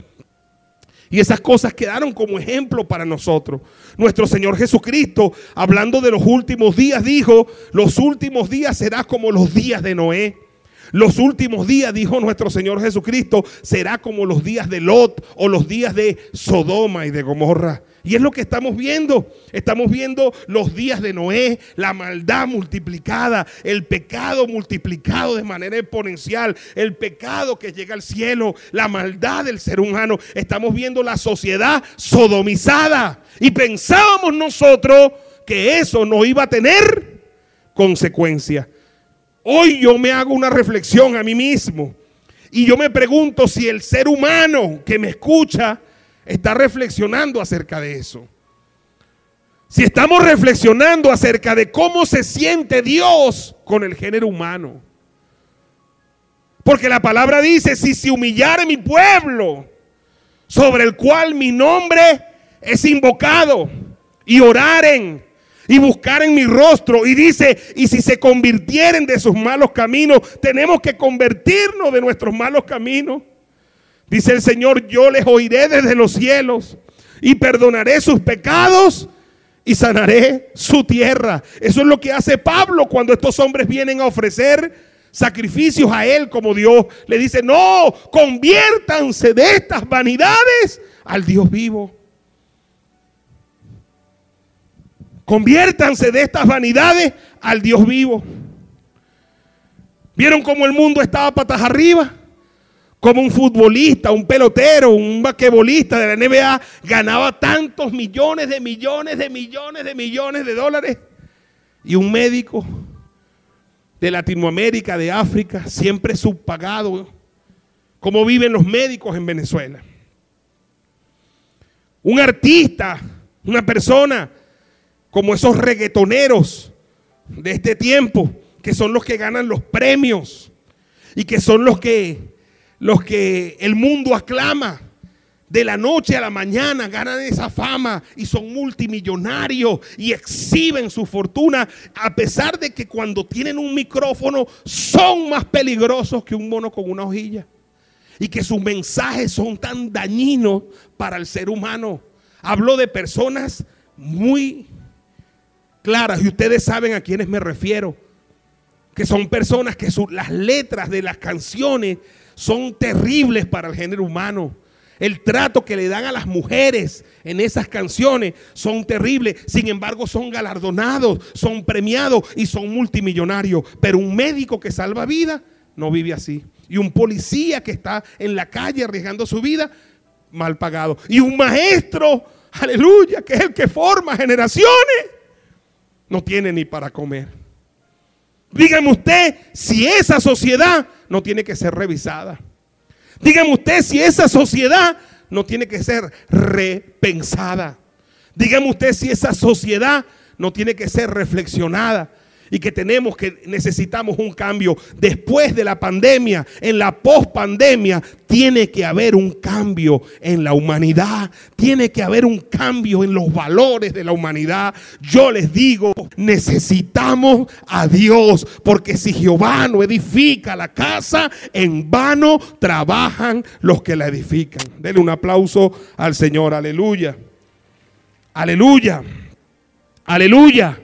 Y esas cosas quedaron como ejemplo para nosotros. Nuestro Señor Jesucristo, hablando de los últimos días, dijo, los últimos días será como los días de Noé. Los últimos días, dijo nuestro Señor Jesucristo, será como los días de Lot o los días de Sodoma y de Gomorra. Y es lo que estamos viendo. Estamos viendo los días de Noé, la maldad multiplicada, el pecado multiplicado de manera exponencial, el pecado que llega al cielo, la maldad del ser humano. Estamos viendo la sociedad sodomizada. Y pensábamos nosotros que eso no iba a tener consecuencias. Hoy yo me hago una reflexión a mí mismo y yo me pregunto si el ser humano que me escucha está reflexionando acerca de eso. Si estamos reflexionando acerca de cómo se siente Dios con el género humano. Porque la palabra dice, si se humillare mi pueblo, sobre el cual mi nombre es invocado, y oraren y buscaren mi rostro, y dice, y si se convirtieren de sus malos caminos, tenemos que convertirnos de nuestros malos caminos. Dice el Señor, yo les oiré desde los cielos y perdonaré sus pecados y sanaré su tierra. Eso es lo que hace Pablo cuando estos hombres vienen a ofrecer sacrificios a él como Dios. Le dice, no, conviértanse de estas vanidades al Dios vivo. Conviértanse de estas vanidades al Dios vivo. ¿Vieron cómo el mundo estaba patas arriba? como un futbolista, un pelotero, un basquetbolista de la NBA ganaba tantos millones de millones de millones de millones de dólares. Y un médico de Latinoamérica, de África, siempre subpagado, como viven los médicos en Venezuela. Un artista, una persona como esos reggaetoneros de este tiempo, que son los que ganan los premios y que son los que los que el mundo aclama. De la noche a la mañana ganan esa fama y son multimillonarios y exhiben su fortuna a pesar de que cuando tienen un micrófono son más peligrosos que un mono con una hojilla. Y que sus mensajes son tan dañinos para el ser humano. Hablo de personas muy claras y ustedes saben a quiénes me refiero. Que son personas que las letras de las canciones son terribles para el género humano. El trato que le dan a las mujeres en esas canciones son terribles. Sin embargo, son galardonados, son premiados y son multimillonarios. Pero un médico que salva vida no vive así. Y un policía que está en la calle arriesgando su vida, mal pagado. Y un maestro, aleluya, que es el que forma generaciones, no tiene ni para comer. Dígame usted si esa sociedad no tiene que ser revisada. Dígame usted si esa sociedad no tiene que ser repensada. Dígame usted si esa sociedad no tiene que ser reflexionada. Y que tenemos que necesitamos un cambio después de la pandemia, en la pospandemia, tiene que haber un cambio en la humanidad, tiene que haber un cambio en los valores de la humanidad. Yo les digo, necesitamos a Dios, porque si Jehová no edifica la casa, en vano trabajan los que la edifican. Denle un aplauso al Señor, aleluya. Aleluya. Aleluya.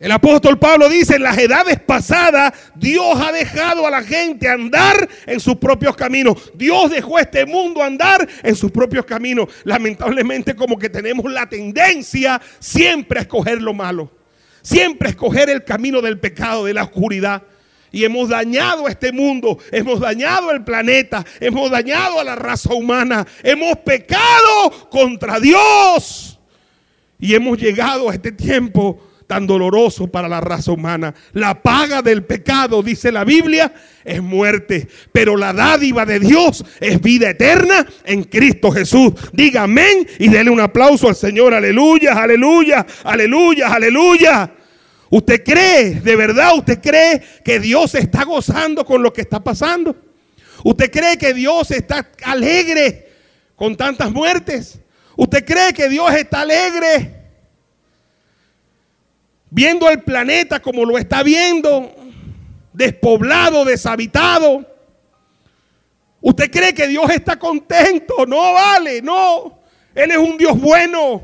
El apóstol Pablo dice, en las edades pasadas Dios ha dejado a la gente andar en sus propios caminos. Dios dejó a este mundo andar en sus propios caminos. Lamentablemente como que tenemos la tendencia siempre a escoger lo malo. Siempre a escoger el camino del pecado, de la oscuridad. Y hemos dañado este mundo, hemos dañado el planeta, hemos dañado a la raza humana, hemos pecado contra Dios. Y hemos llegado a este tiempo tan doloroso para la raza humana. La paga del pecado, dice la Biblia, es muerte, pero la dádiva de Dios es vida eterna en Cristo Jesús. Diga amén y dele un aplauso al Señor. Aleluya, aleluya, aleluya, aleluya. ¿Usted cree, de verdad, usted cree que Dios está gozando con lo que está pasando? ¿Usted cree que Dios está alegre con tantas muertes? ¿Usted cree que Dios está alegre viendo el planeta como lo está viendo, despoblado, deshabitado. ¿Usted cree que Dios está contento? No vale, no. Él es un Dios bueno.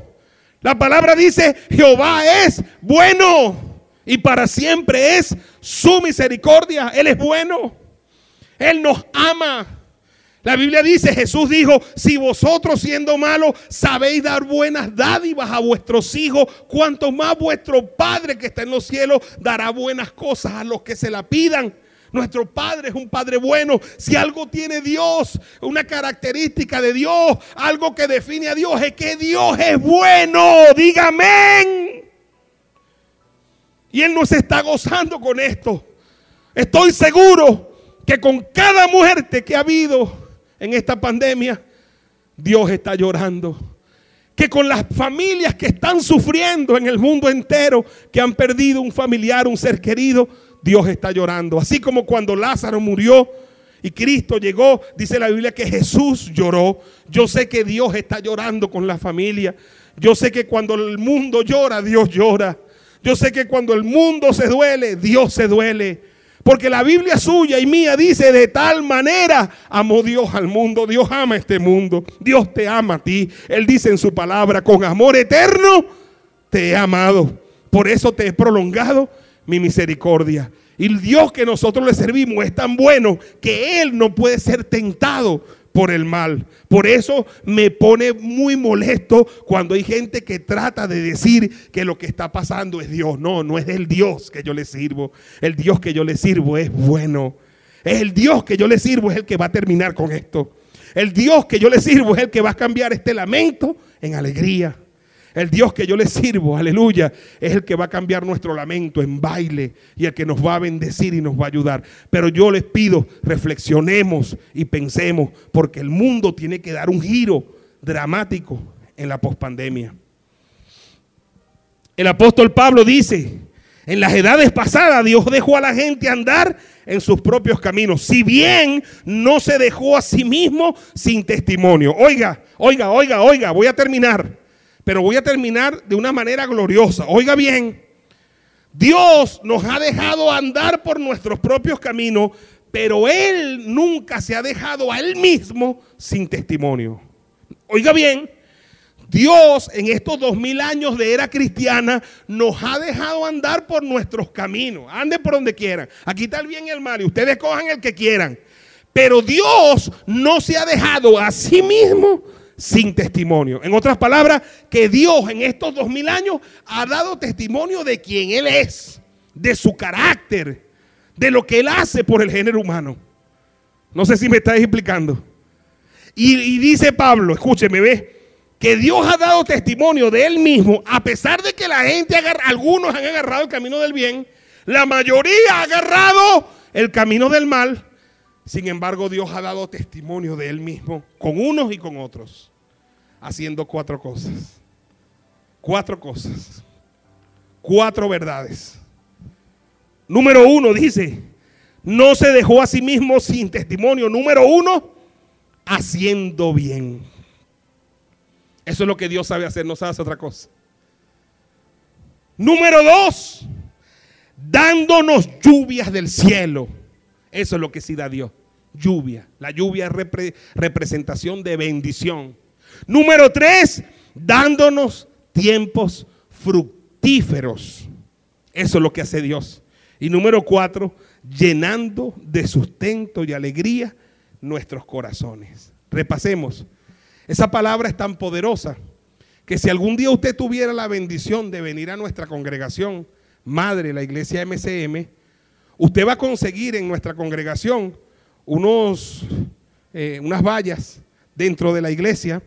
La palabra dice, Jehová es bueno y para siempre es su misericordia. Él es bueno. Él nos ama. La Biblia dice, Jesús dijo, si vosotros siendo malos sabéis dar buenas dádivas a vuestros hijos, cuanto más vuestro Padre que está en los cielos dará buenas cosas a los que se la pidan. Nuestro Padre es un Padre bueno. Si algo tiene Dios, una característica de Dios, algo que define a Dios, es que Dios es bueno. Dígame. Y Él nos está gozando con esto. Estoy seguro que con cada muerte que ha habido, en esta pandemia, Dios está llorando. Que con las familias que están sufriendo en el mundo entero, que han perdido un familiar, un ser querido, Dios está llorando. Así como cuando Lázaro murió y Cristo llegó, dice la Biblia que Jesús lloró. Yo sé que Dios está llorando con la familia. Yo sé que cuando el mundo llora, Dios llora. Yo sé que cuando el mundo se duele, Dios se duele. Porque la Biblia suya y mía dice, de tal manera amó Dios al mundo. Dios ama este mundo. Dios te ama a ti. Él dice en su palabra, con amor eterno te he amado. Por eso te he prolongado mi misericordia. Y el Dios que nosotros le servimos es tan bueno que Él no puede ser tentado por el mal. Por eso me pone muy molesto cuando hay gente que trata de decir que lo que está pasando es Dios. No, no es el Dios que yo le sirvo. El Dios que yo le sirvo es bueno. Es el Dios que yo le sirvo es el que va a terminar con esto. El Dios que yo le sirvo es el que va a cambiar este lamento en alegría. El Dios que yo le sirvo, aleluya, es el que va a cambiar nuestro lamento en baile y el que nos va a bendecir y nos va a ayudar. Pero yo les pido, reflexionemos y pensemos, porque el mundo tiene que dar un giro dramático en la pospandemia. El apóstol Pablo dice, en las edades pasadas Dios dejó a la gente andar en sus propios caminos, si bien no se dejó a sí mismo sin testimonio. Oiga, oiga, oiga, oiga, voy a terminar. Pero voy a terminar de una manera gloriosa. Oiga bien, Dios nos ha dejado andar por nuestros propios caminos, pero Él nunca se ha dejado a Él mismo sin testimonio. Oiga bien, Dios en estos dos mil años de era cristiana nos ha dejado andar por nuestros caminos. Ande por donde quieran. Aquí está el bien y el mal y ustedes cojan el que quieran. Pero Dios no se ha dejado a sí mismo sin testimonio. En otras palabras, que Dios en estos dos mil años ha dado testimonio de quién Él es, de su carácter, de lo que Él hace por el género humano. No sé si me estáis explicando. Y, dice Pablo, escúcheme, ve, que Dios ha dado testimonio de Él mismo, a pesar de que la gente, algunos han agarrado el camino del bien, la mayoría ha agarrado el camino del mal. Sin embargo, Dios ha dado testimonio de Él mismo con unos y con otros, haciendo cuatro cosas. Cuatro cosas. cuatro verdades. Número uno dice, no se dejó a sí mismo sin testimonio. Número uno, haciendo bien. Eso es lo que Dios sabe hacer, no sabe hacer otra cosa. Número dos, dándonos lluvias del cielo. Eso es lo que sí da Dios. Lluvia. La lluvia es representación de bendición. Número tres, dándonos tiempos fructíferos. Eso es lo que hace Dios. Y número cuatro, llenando de sustento y alegría nuestros corazones. Repasemos. Esa palabra es tan poderosa que si algún día usted tuviera la bendición de venir a nuestra congregación, madre, la iglesia MCM, usted va a conseguir en nuestra congregación unos, eh, unas vallas dentro de la iglesia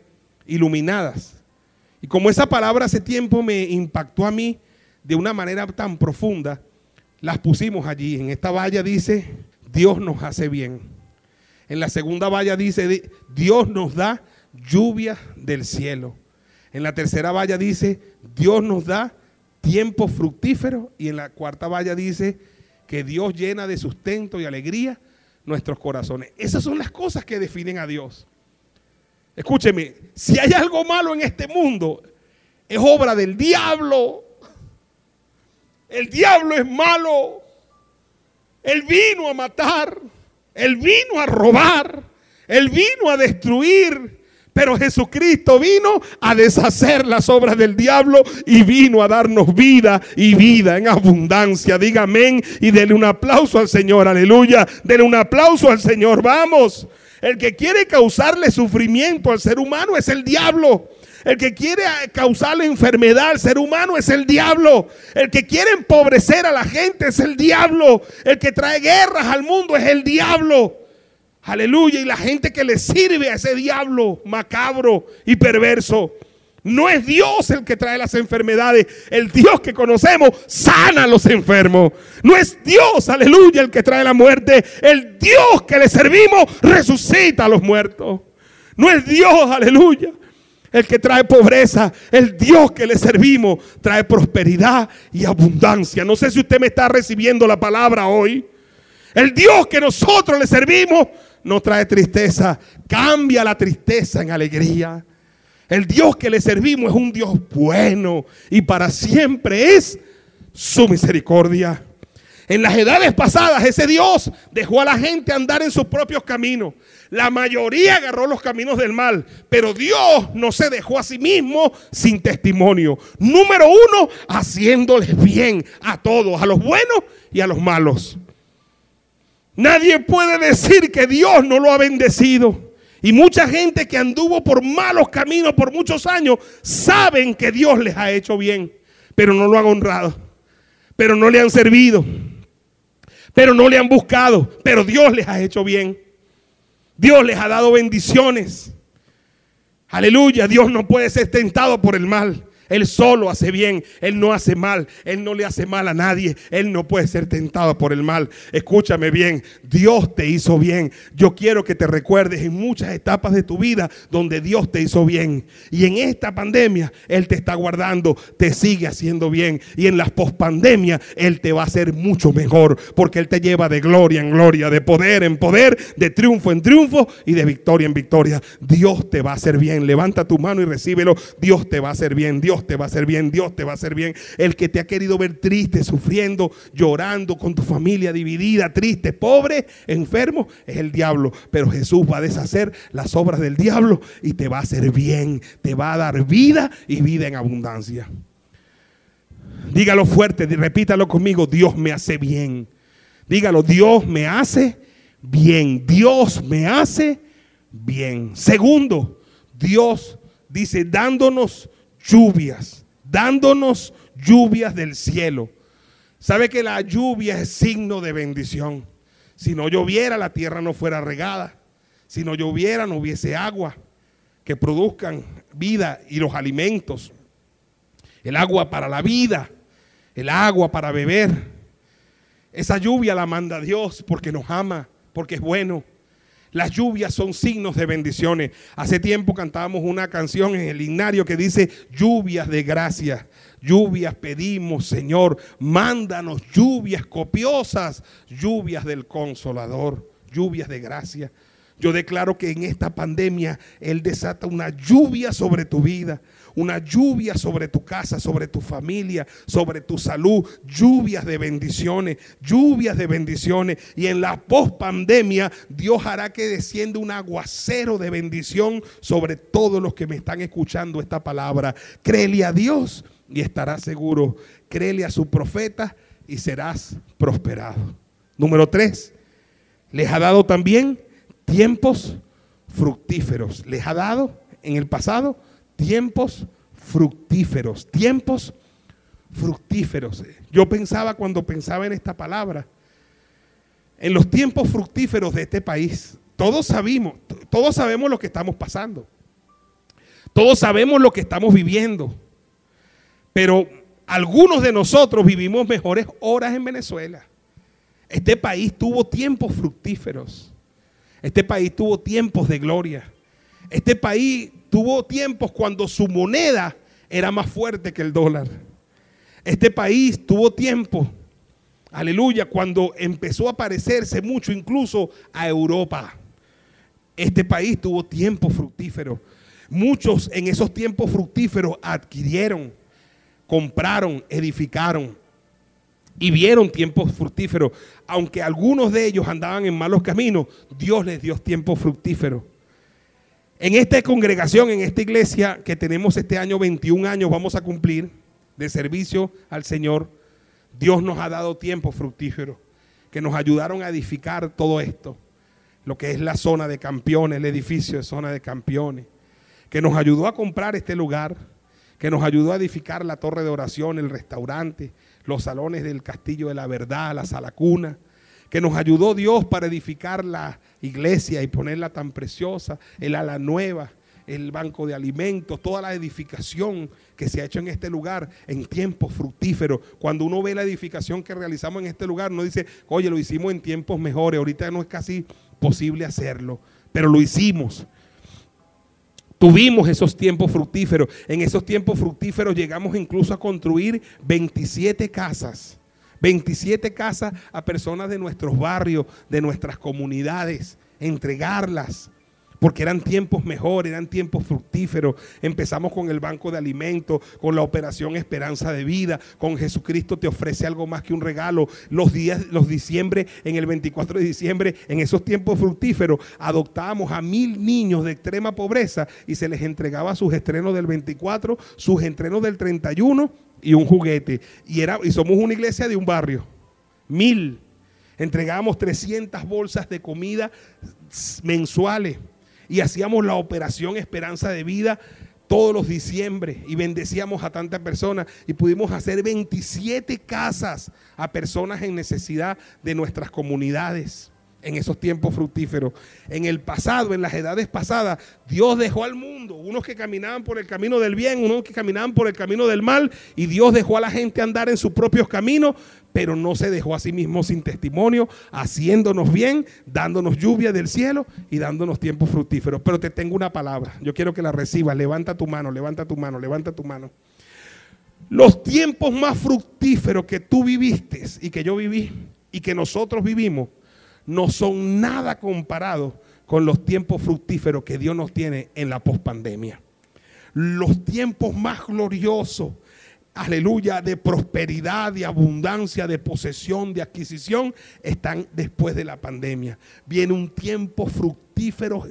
iluminadas. Y como esa palabra hace tiempo me impactó a mí de una manera tan profunda, las pusimos allí. En esta valla dice, Dios nos hace bien. En la segunda valla dice, Dios nos da lluvia del cielo. En la tercera valla dice, Dios nos da tiempo fructífero. Y en la cuarta valla dice que Dios llena de sustento y alegría nuestros corazones. Esas son las cosas que definen a Dios. Escúcheme, si hay algo malo en este mundo, es obra del diablo. El diablo es malo. Él vino a matar. Él vino a robar. Él vino a destruir. Pero Jesucristo vino a deshacer las obras del diablo y vino a darnos vida y vida en abundancia. Diga amén y denle un aplauso al Señor. Aleluya. Denle un aplauso al Señor. Vamos. El que quiere causarle sufrimiento al ser humano es el diablo. El que quiere causarle enfermedad al ser humano es el diablo. El que quiere empobrecer a la gente es el diablo. El que trae guerras al mundo es el diablo. Aleluya. Y la gente que le sirve a ese diablo macabro y perverso. No es Dios el que trae las enfermedades. El Dios que conocemos sana a los enfermos. No es Dios, aleluya, el que trae la muerte. El Dios que le servimos resucita a los muertos. No es Dios, aleluya, el que trae pobreza. El Dios que le servimos trae prosperidad y abundancia. No sé si usted me está recibiendo la palabra hoy. El Dios que nosotros le servimos no trae tristeza. Cambia la tristeza en alegría. El Dios que le servimos es un Dios bueno y para siempre es su misericordia. En las edades pasadas ese Dios dejó a la gente andar en sus propios caminos. La mayoría agarró los caminos del mal, pero Dios no se dejó a sí mismo sin testimonio. Número uno, haciéndoles bien a todos, a los buenos y a los malos. Nadie puede decir que Dios no lo ha bendecido. Y mucha gente que anduvo por malos caminos por muchos años saben que Dios les ha hecho bien, pero no lo han honrado, pero no le han servido, pero no le han buscado, pero Dios les ha hecho bien. Dios les ha dado bendiciones. Aleluya, Dios no puede ser tentado por el mal. Él solo hace bien, Él no hace mal, Él no le hace mal a nadie, Él no puede ser tentado por el mal. Escúchame bien, Dios te hizo bien. Yo quiero que te recuerdes en muchas etapas de tu vida donde Dios te hizo bien. Y en esta pandemia Él te está guardando, te sigue haciendo bien. Y en las pospandemias Él te va a hacer mucho mejor porque Él te lleva de gloria en gloria, de poder en poder, de triunfo en triunfo y de victoria en victoria. Dios te va a hacer bien. Levanta tu mano y recíbelo. Dios te va a hacer bien. Dios te va a hacer bien, Dios te va a hacer bien. El que te ha querido ver triste, sufriendo, llorando con tu familia dividida, triste, pobre, enfermo, es el diablo. Pero Jesús va a deshacer las obras del diablo y te va a hacer bien, te va a dar vida y vida en abundancia. Dígalo fuerte, repítalo conmigo, Dios me hace bien. Dígalo, Dios me hace bien. Dios me hace bien. Segundo, Dios dice, dándonos lluvias, dándonos lluvias del cielo. ¿Sabe que la lluvia es signo de bendición? Si no lloviera, la tierra no fuera regada. Si no lloviera, no hubiese agua que produzcan vida y los alimentos. El agua para la vida, el agua para beber. Esa lluvia la manda Dios porque nos ama, porque es bueno. Las lluvias son signos de bendiciones. Hace tiempo cantábamos una canción en el himnario que dice lluvias de gracia. Lluvias pedimos, Señor. Mándanos lluvias copiosas, lluvias del consolador, lluvias de gracia. Yo declaro que en esta pandemia Él desata una lluvia sobre tu vida, una lluvia sobre tu casa, sobre tu familia, sobre tu salud, lluvias de bendiciones, lluvias de bendiciones. Y en la pospandemia Dios hará que descienda un aguacero de bendición sobre todos los que me están escuchando esta palabra. Créele a Dios y estarás seguro. Créele a su profeta y serás prosperado. Número tres, les ha dado también tiempos fructíferos. Les ha dado en el pasado tiempos fructíferos, tiempos fructíferos. Yo pensaba cuando pensaba en esta palabra, en los tiempos fructíferos de este país, todos sabemos, todos sabemos lo que estamos pasando. Todos sabemos lo que estamos viviendo. Pero algunos de nosotros vivimos mejores horas en Venezuela. Este país tuvo tiempos fructíferos. Este país tuvo tiempos de gloria. Este país tuvo tiempos cuando su moneda era más fuerte que el dólar. Este país tuvo tiempo, aleluya, cuando empezó a parecerse mucho incluso a Europa. Este país tuvo tiempo fructífero. Muchos en esos tiempos fructíferos adquirieron, compraron, edificaron y vieron tiempos fructíferos. Aunque algunos de ellos andaban en malos caminos, Dios les dio tiempo fructífero. En esta congregación, en esta iglesia que tenemos este año, 21 años, vamos a cumplir de servicio al Señor. Dios nos ha dado tiempo fructífero que nos ayudaron a edificar todo esto, lo que es la zona de campeones, el edificio de zona de campeones, que nos ayudó a comprar este lugar, que nos ayudó a edificar la torre de oración, el restaurante, los salones del Castillo de la Verdad, la sala cuna, que nos ayudó Dios para edificar la iglesia y ponerla tan preciosa, el ala nueva, el banco de alimentos, toda la edificación que se ha hecho en este lugar en tiempos fructíferos. Cuando uno ve la edificación que realizamos en este lugar, uno dice, oye, lo hicimos en tiempos mejores, ahorita no es casi posible hacerlo, pero lo hicimos. Tuvimos esos tiempos fructíferos. En esos tiempos fructíferos llegamos incluso a construir 27 casas. 27 casas a personas de nuestros barrios, de nuestras comunidades, entregarlas porque eran tiempos mejores, eran tiempos fructíferos. Empezamos con el banco de alimentos, con la operación Esperanza de Vida, con Jesucristo te ofrece algo más que un regalo. Los días, los diciembre, en el 24 de diciembre, en esos tiempos fructíferos, adoptábamos a mil niños de extrema pobreza y se les entregaba sus estrenos del 24, sus estrenos del 31 y un juguete. Y, era, y somos una iglesia de un barrio. Mil. Entregábamos 300 bolsas de comida mensuales y hacíamos la operación Esperanza de Vida todos los diciembre y bendecíamos a tantas personas y pudimos hacer 27 casas a personas en necesidad de nuestras comunidades en esos tiempos fructíferos. En el pasado, en las edades pasadas, Dios dejó al mundo, unos que caminaban por el camino del bien, unos que caminaban por el camino del mal, y Dios dejó a la gente andar en sus propios caminos, pero no se dejó a sí mismo sin testimonio, haciéndonos bien, dándonos lluvia del cielo y dándonos tiempos fructíferos. Pero te tengo una palabra, yo quiero que la recibas, levanta tu mano, levanta tu mano, levanta tu mano. Los tiempos más fructíferos que tú viviste y que yo viví y que nosotros vivimos, no son nada comparados con los tiempos fructíferos que Dios nos tiene en la pospandemia. Los tiempos más gloriosos, aleluya, de prosperidad, de abundancia, de posesión, de adquisición, están después de la pandemia. Viene un tiempo fructífero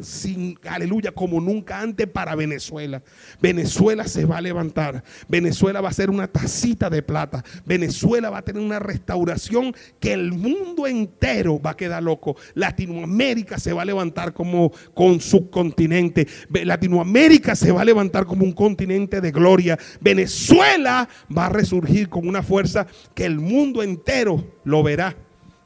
sin, aleluya, como nunca antes para Venezuela. Venezuela se va a levantar. Venezuela va a ser una tacita de plata. Venezuela va a tener una restauración que el mundo entero va a quedar loco. Latinoamérica se va a levantar como con subcontinente. Latinoamérica se va a levantar como un continente de gloria. Venezuela va a resurgir con una fuerza que el mundo entero lo verá.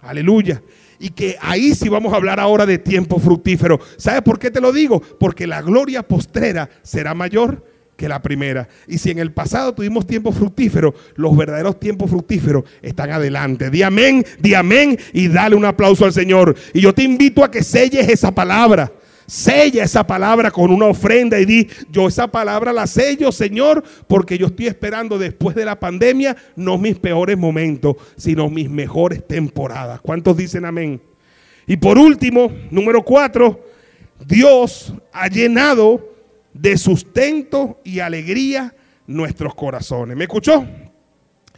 Aleluya y que ahí sí vamos a hablar ahora de tiempo fructífero. ¿Sabe por qué te lo digo? Porque la gloria postrera será mayor que la primera. Y si en el pasado tuvimos tiempos fructíferos, los verdaderos tiempos fructíferos están adelante. Di amén, di amén y dale un aplauso al Señor. Y yo te invito a que selles esa palabra. Sella esa palabra con una ofrenda y di, yo esa palabra la sello, Señor, porque yo estoy esperando después de la pandemia no mis peores momentos, sino mis mejores temporadas. ¿Cuántos dicen amén? Y por último, número cuatro, Dios ha llenado de sustento y alegría nuestros corazones. ¿Me escuchó?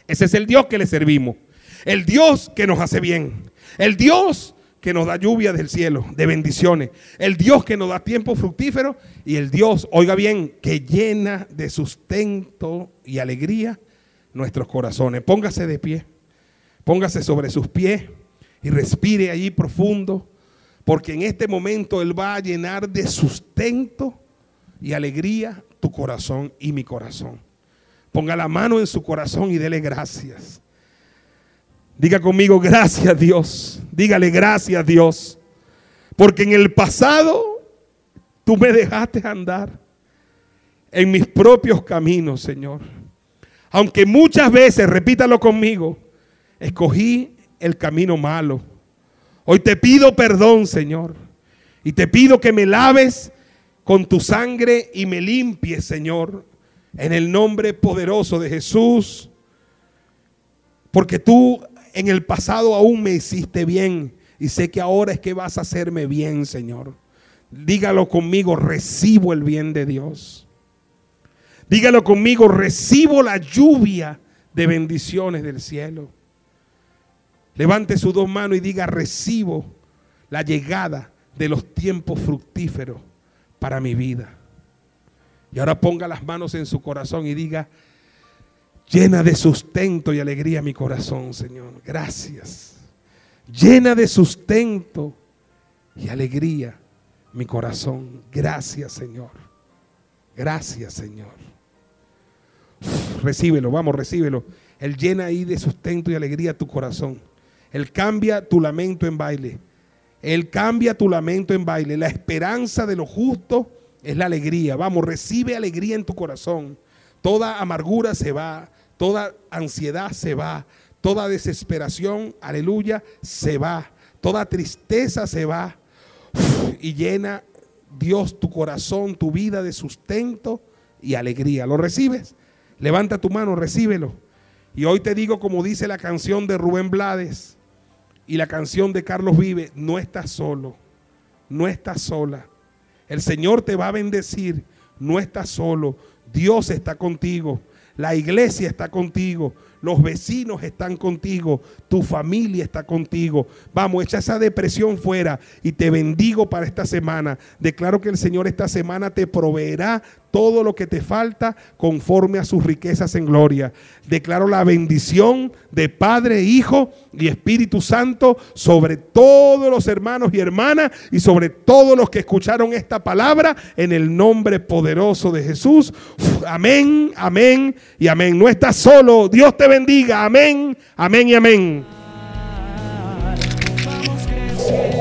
Ese es el Dios que le servimos. El Dios que nos hace bien. El Dios que nos da lluvia del cielo, de bendiciones. El Dios que nos da tiempo fructífero. Y el Dios, oiga bien, que llena de sustento y alegría nuestros corazones. Póngase de pie. Póngase sobre sus pies y respire allí profundo. Porque en este momento Él va a llenar de sustento y alegría tu corazón y mi corazón. Ponga la mano en su corazón y dele gracias. Diga conmigo, gracias Dios. Dígale gracias Dios. Porque en el pasado tú me dejaste andar en mis propios caminos, Señor. Aunque muchas veces, repítalo conmigo, escogí el camino malo. Hoy te pido perdón, Señor. Y te pido que me laves con tu sangre y me limpie, Señor, en el nombre poderoso de Jesús. Porque tú en el pasado aún me hiciste bien y sé que ahora es que vas a hacerme bien, Señor. Dígalo conmigo, recibo el bien de Dios. Dígalo conmigo, recibo la lluvia de bendiciones del cielo. Levante sus dos manos y diga, recibo la llegada de los tiempos fructíferos para mi vida. Y ahora ponga las manos en su corazón y diga, llena de sustento y alegría mi corazón, Señor. Gracias. Llena de sustento y alegría mi corazón. Gracias, Señor. Gracias, Señor. recíbelo, vamos, recíbelo. Él llena ahí de sustento y alegría tu corazón. Él cambia tu lamento en baile. Él cambia tu lamento en baile. La esperanza de lo justo es la alegría. Vamos, recibe alegría en tu corazón. Toda amargura se va, toda ansiedad se va, toda desesperación, aleluya, se va. Toda tristeza se va. y llena Dios tu corazón, tu vida de sustento y alegría. ¿Lo recibes? Levanta tu mano, recíbelo. Y hoy te digo como dice la canción de Rubén Blades, y la canción de Carlos Vive, no estás solo, no estás sola. El Señor te va a bendecir, no estás solo. Dios está contigo, la iglesia está contigo, los vecinos están contigo, tu familia está contigo. Vamos, echa esa depresión fuera y te bendigo para esta semana. Declaro que el Señor esta semana te proveerá todo lo que te falta conforme a sus riquezas en gloria. Declaro la bendición de Padre, Hijo y Espíritu Santo sobre todos los hermanos y hermanas y sobre todos los que escucharon esta palabra en el nombre poderoso de Jesús. Amén, amén y amén. No estás solo. Dios te bendiga. Amén, amén y amén. Vamos